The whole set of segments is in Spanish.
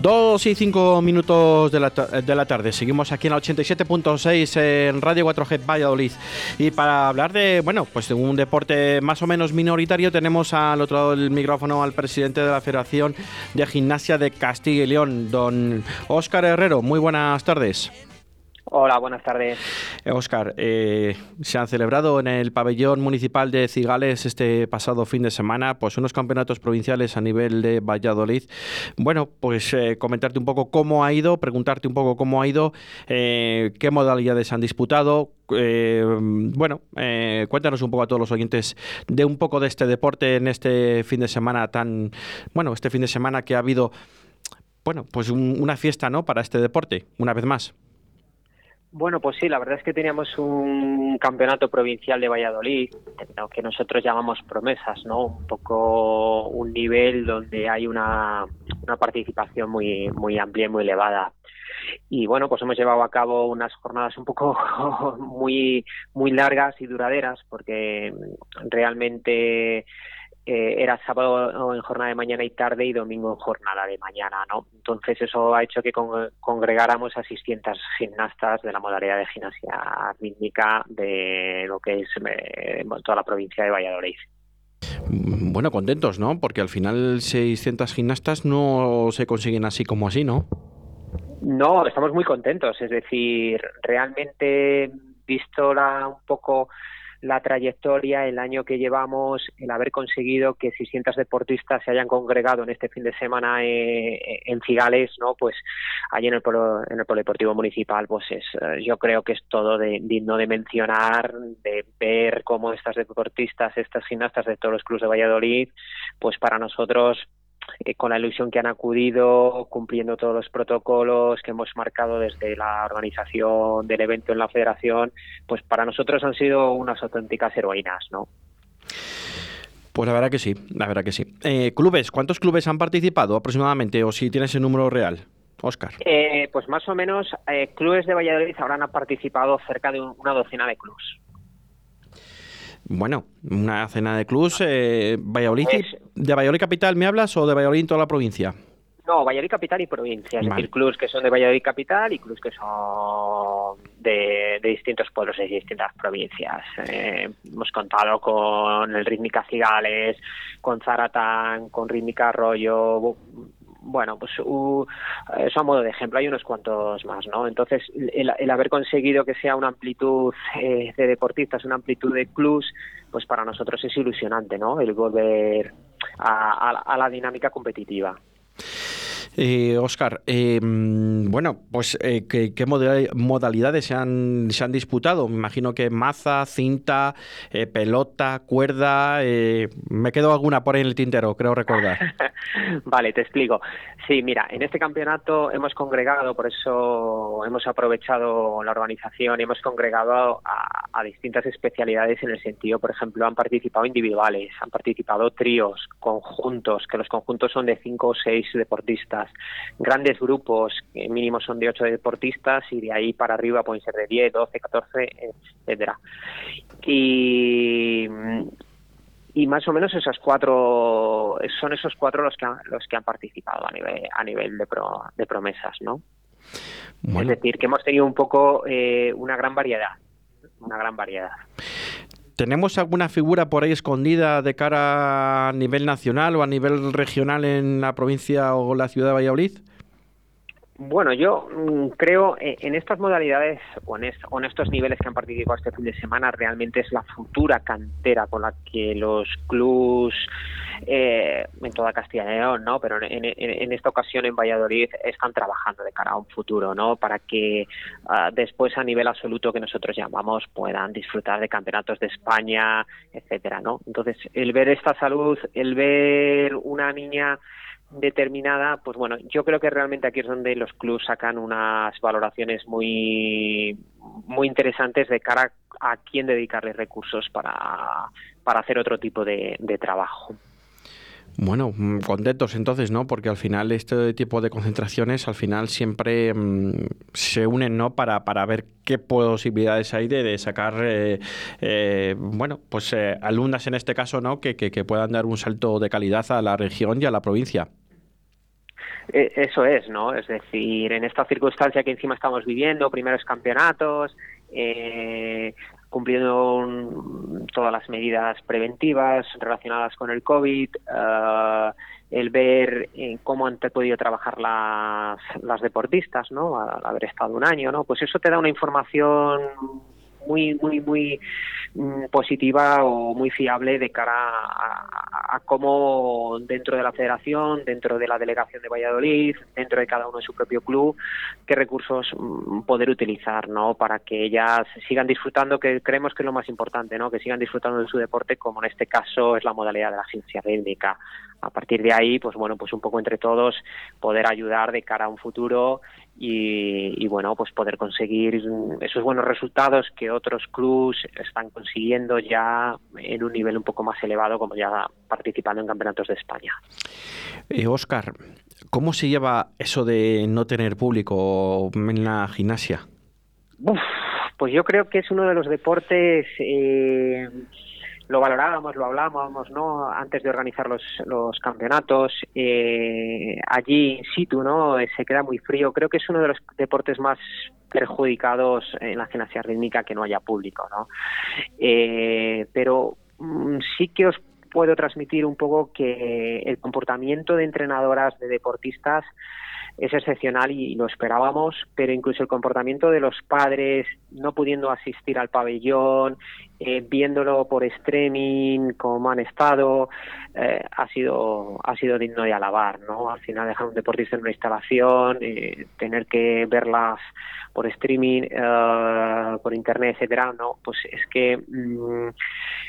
Dos y cinco minutos de la, de la tarde. Seguimos aquí en la 87.6 en Radio 4G Valladolid. Y para hablar de, bueno, pues de un deporte más o menos minoritario, tenemos al otro lado del micrófono al presidente de la Federación de Gimnasia de Castilla y León, don Óscar Herrero. Muy buenas tardes. Hola, buenas tardes. Óscar, eh, se han celebrado en el pabellón municipal de Cigales este pasado fin de semana pues unos campeonatos provinciales a nivel de Valladolid. Bueno, pues eh, comentarte un poco cómo ha ido, preguntarte un poco cómo ha ido, eh, qué modalidades han disputado. bueno, cuéntanos un poco a todos los oyentes de un poco de este deporte en este fin de semana tan, bueno, este fin de semana que ha habido, bueno, pues una fiesta, ¿no? Para este deporte, una vez más. Bueno, pues sí, la verdad es que teníamos un campeonato provincial de Valladolid, que nosotros llamamos promesas, ¿no? Un poco un nivel donde hay una, una participación muy, muy amplia y muy elevada. Y bueno, pues hemos llevado a cabo unas jornadas un poco muy, muy largas y duraderas, porque realmente eh, era sábado en jornada de mañana y tarde y domingo en jornada de mañana, ¿no? Entonces eso ha hecho que congregáramos a 600 gimnastas de la modalidad de gimnasia rítmica de lo que es eh, toda la provincia de Valladolid. Bueno, contentos, ¿no? Porque al final 600 gimnastas no se consiguen así como así, ¿no? No, estamos muy contentos. Es decir, realmente visto la, un poco la trayectoria, el año que llevamos, el haber conseguido que 600 deportistas se hayan congregado en este fin de semana eh, en Cigales, ¿no? Pues allí en el polo, en el polideportivo municipal, pues es, eh, yo creo que es todo de, digno de mencionar, de ver cómo estas deportistas, estas gimnastas de todos los clubes de Valladolid, pues para nosotros eh, con la ilusión que han acudido, cumpliendo todos los protocolos que hemos marcado desde la organización del evento en la federación, pues para nosotros han sido unas auténticas heroínas, ¿no? Pues la verdad que sí, la verdad que sí. Eh, clubes, ¿cuántos clubes han participado aproximadamente o si tienes el número real? Oscar. Eh, pues más o menos, clubes de Valladolid habrán participado cerca de una docena de clubes. Bueno, una cena de clubs. Eh, Valladolid, ¿De Valladolid Capital me hablas o de Valladolid en toda la provincia? No, Valladolid Capital y provincia. Es decir, clubs que son de Valladolid Capital y clubs que son de, distintos pueblos de distintas provincias. Eh, hemos contado con el Rítmica Cigales, con Zaratán, con Rítmica Arroyo, bueno, pues uh, eso a modo de ejemplo, hay unos cuantos más, ¿no? Entonces, el, haber conseguido que sea una amplitud eh, de deportistas, una amplitud de clubs, pues para nosotros es ilusionante, ¿no? El volver a la dinámica competitiva. Eh, Oscar, em, bueno, pues eh, ¿qué, modalidades se han, se han disputado? Me imagino que maza, cinta, eh, pelota, cuerda. Eh, me quedo alguna por ahí en el tintero, creo recordar. vale, te explico. Sí, mira, en este campeonato hemos congregado, por eso hemos aprovechado la organización hemos congregado a distintas especialidades en el sentido, por ejemplo, han participado individuales, han participado tríos, conjuntos, que los conjuntos son de cinco o seis deportistas grandes grupos, que mínimo son de 8 deportistas y de ahí para arriba pueden ser de 10, 12, 14, etcétera. Y y más o menos esas cuatro son esos cuatro los que han, los que han participado a nivel a nivel de, de promesas no es decir que hemos tenido un poco eh, una gran variedad una gran variedad ¿Tenemos alguna figura por ahí escondida de cara a nivel nacional o a nivel regional en la provincia o la ciudad de Valladolid? Bueno, yo mm, creo eh, en estas modalidades o en, estos niveles que han participado este fin de semana realmente es la futura cantera con la que los clubs eh, en toda Castilla y León, ¿no? Pero en, esta ocasión en Valladolid están trabajando de cara a un futuro, ¿no? Para que ah, después a nivel absoluto que nosotros llamamos puedan disfrutar de campeonatos de España, etcétera, ¿no? Entonces el ver esta salud, el ver una niña determinada, pues bueno, yo creo que realmente aquí es donde los clubs sacan unas valoraciones muy muy interesantes de cara a quién dedicarle recursos para, para hacer otro tipo de, trabajo. Bueno, mm, contentos entonces, ¿no? Porque al final este tipo de concentraciones al final siempre mm, se unen, ¿no? Para, para ver qué posibilidades hay de, sacar, eh, eh, bueno, pues eh, alumnas en este caso, ¿no? Que, que puedan dar un salto de calidad a la región y a la provincia. E, eso es, ¿no? Es decir, en esta circunstancia que encima estamos viviendo, primeros campeonatos, eh, cumpliendo todas las medidas preventivas relacionadas con el COVID, eh, el ver eh, cómo han podido trabajar las, las deportistas, ¿no? Al haber estado un año, ¿no? Pues eso te da una información muy, muy, muy mm, positiva o muy fiable de cara a, cómo dentro de la federación, dentro de la delegación de Valladolid, dentro de cada uno de su propio club, qué recursos mm, poder utilizar, ¿no? Para que ellas sigan disfrutando, que creemos que es lo más importante, ¿no? Que sigan disfrutando de su deporte, como en este caso es la modalidad de la ciencia rítmica. A partir de ahí, pues bueno, pues un poco entre todos poder ayudar de cara a un futuro y, bueno, pues poder conseguir esos buenos resultados que otros clubs están consiguiendo ya en un nivel un poco más elevado, como ya participando en campeonatos de España. Oscar, eh, ¿cómo se lleva eso de no tener público en la gimnasia? pues yo creo que es uno de los deportes eh, lo valorábamos, lo hablábamos, ¿no? Antes de organizar los, los campeonatos, eh, allí in situ, ¿no? Se queda muy frío. Creo que es uno de los deportes más perjudicados en la gimnasia rítmica que no haya público, ¿no? Eh, pero mm, sí que os puedo transmitir un poco que el comportamiento de entrenadoras, de deportistas, es excepcional y lo esperábamos, pero incluso el comportamiento de los padres no pudiendo asistir al pabellón, eh, viéndolo por streaming, como han estado, eh, ha sido ha sido digno de alabar, ¿no? Al final dejar un deportista en una instalación, eh, tener que verlas por streaming, por internet, etcétera, no, pues es que mm,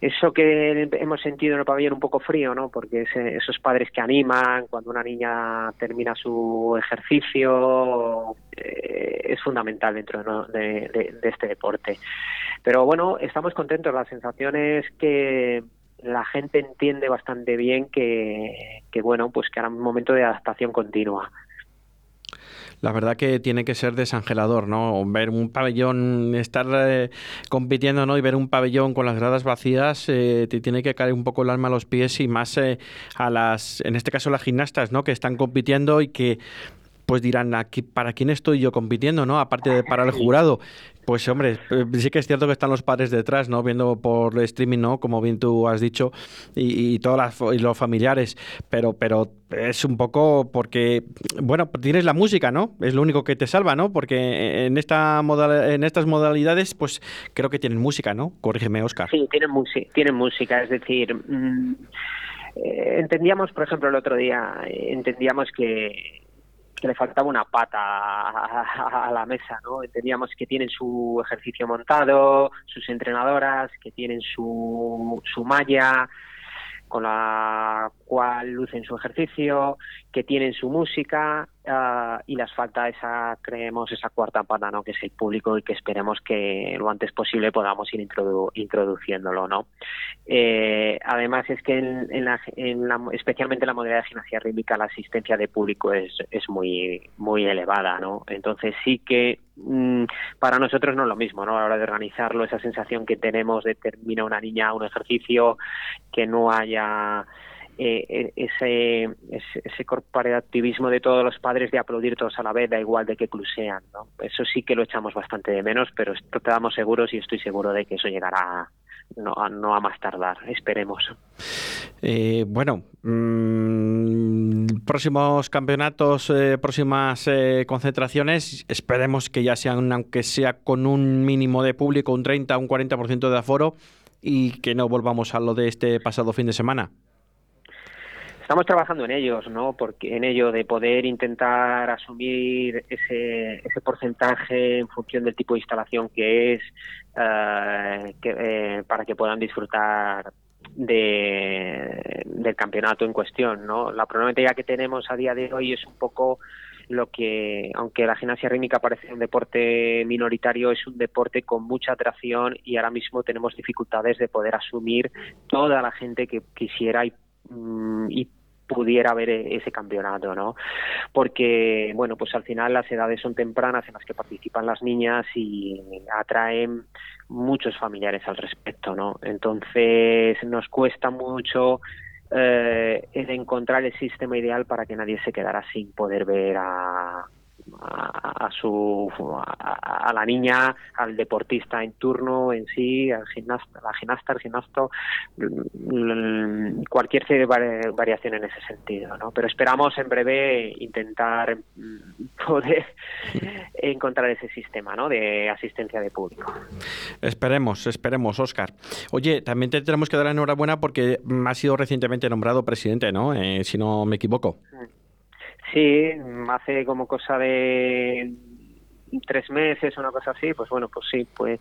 eso que hemos sentido en el pabellón un poco frío, ¿no? Porque esos padres que animan cuando una niña termina su ejercicio es fundamental dentro de este deporte. Pero bueno, estamos contentos. La sensación es que la gente entiende bastante bien que, bueno, pues que ahora un momento de adaptación continua. La verdad que tiene que ser desangelador, ¿no? Ver un pabellón, estar eh, compitiendo, ¿no? Y ver un pabellón con las gradas vacías, eh, te tiene que caer un poco el alma a los pies y más eh, a las, en este caso las gimnastas, ¿no? Que están compitiendo y que pues dirán, aquí, ¿para quién estoy yo compitiendo, no? Aparte de para el jurado. Pues hombre, eh, sí que es cierto que están los padres detrás, ¿no? Viendo por streaming, ¿no? Como bien tú has dicho, y, y todas las, y los familiares, pero, pero es un poco porque, bueno, tienes la música, ¿no? Es lo único que te salva, ¿no? Porque en, esta en estas modalidades, pues creo que tienen música, ¿no? Corrígeme, Oscar. Sí, tienen, tienen música, es decir... Mm, eh, entendíamos, por ejemplo, el otro día, eh, entendíamos que le faltaba una pata a, la mesa, ¿no? Entendíamos que tienen su ejercicio montado, sus entrenadoras, que tienen su, su malla, con la cual lucen su ejercicio, que tienen su música uh, y les falta esa, creemos, esa cuarta pata, ¿no? Que es el público y que esperemos que lo antes posible podamos ir introdu introduciéndolo, ¿no? Eh, además es que en, la, en la, especialmente en la modalidad de gimnasia rítmica la asistencia de público es, es muy, muy elevada, ¿no? Entonces sí que mm, para nosotros no es lo mismo, ¿no? A la hora de organizarlo, esa sensación que tenemos de termina una niña un ejercicio, que no haya eh, eh, ese, ese, corporativismo de todos los padres de aplaudir todos a la vez, da igual de que clusean. ¿no? Eso sí que lo echamos bastante de menos, pero estamos seguros y estoy seguro de que eso llegará no, no a más tardar, esperemos. Eh, bueno, mm, próximos campeonatos, eh, próximas concentraciones, esperemos que ya sean, aunque sea con un mínimo de público, un 30, un 40% de aforo y que no volvamos a lo de este pasado fin de semana. Estamos trabajando en ellos, ¿no? Porque en ello de poder intentar asumir ese, porcentaje en función del tipo de instalación que es eh, eh, para que puedan disfrutar de, del campeonato en cuestión, ¿no? La problemática que tenemos a día de hoy es un poco lo que, aunque la gimnasia rítmica parece un deporte minoritario, es un deporte con mucha atracción y ahora mismo tenemos dificultades de poder asumir toda la gente que quisiera y Mm, y pudiera haber e-, ese campeonato, ¿no? Porque, bueno, pues al final las edades son tempranas en las que participan las niñas y atraen muchos familiares al respecto, ¿no? Entonces nos cuesta mucho eh, en encontrar el sistema ideal para que nadie se quedara sin poder ver a, a, su a, la niña, al deportista en turno en sí, al gimnasta, la gimnasta, al gimnasto, mm, cualquier variación en ese sentido, ¿no? Pero esperamos en breve intentar mm, poder encontrar ese sistema, ¿no? De asistencia de público. Esperemos, esperemos, Oscar. Oye, también te tenemos que dar la enhorabuena porque ha sido recientemente nombrado presidente, ¿no? Eh, si no me equivoco. Mm. Sí, hace como cosa de tres meses, una cosa así, pues bueno, pues sí, pues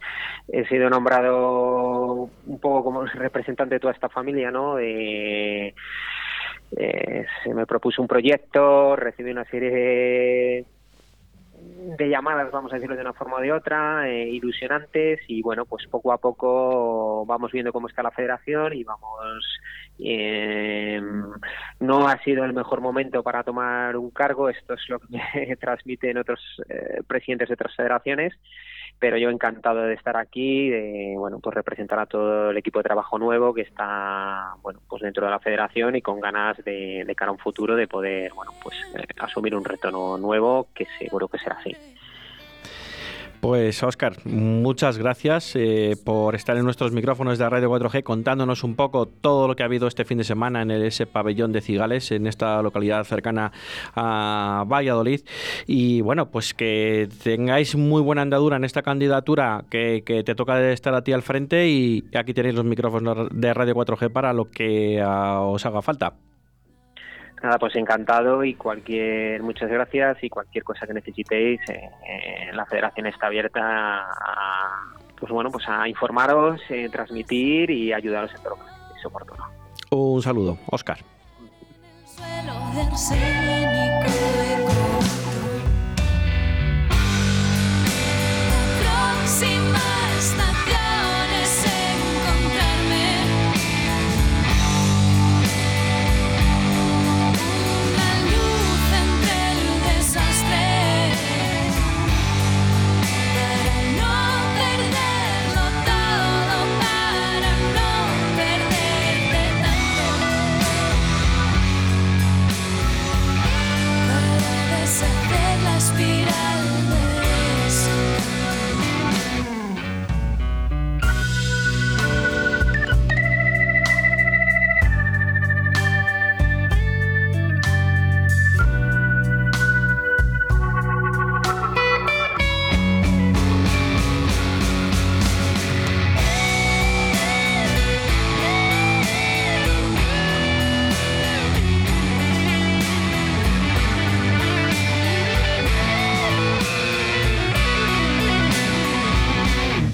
he sido nombrado un poco como representante de toda esta familia, ¿no? se me propuso un proyecto, recibí una serie de de llamadas, vamos a decirlo de una forma o de otra, eh, ilusionantes y bueno, pues poco a poco vamos viendo cómo está la federación y vamos... Eh, no ha sido el mejor momento para tomar un cargo, esto es lo que me transmiten otros eh, presidentes de otras federaciones pero yo encantado de estar aquí, de bueno, pues representar a todo el equipo de trabajo nuevo que está bueno, pues dentro de la federación y con ganas de, de cara a un futuro de poder bueno, pues eh, asumir un reto nuevo que seguro que será así. Pues Oscar, muchas gracias eh, por estar en nuestros micrófonos de Radio 4G contándonos un poco todo lo que ha habido este fin de semana en ese pabellón de Cigales, en esta localidad cercana a Valladolid. Y bueno, pues que tengáis muy buena andadura en esta candidatura que, te toca estar a ti al frente y aquí tenéis los micrófonos de Radio 4G para lo que ah, os haga falta. Nada, pues encantado y cualquier, muchas gracias y cualquier cosa que necesitéis, eh, eh, la federación está abierta a, pues bueno, pues a informaros, eh, transmitir y ayudaros en todo lo que es oportuno. Un saludo, Oscar.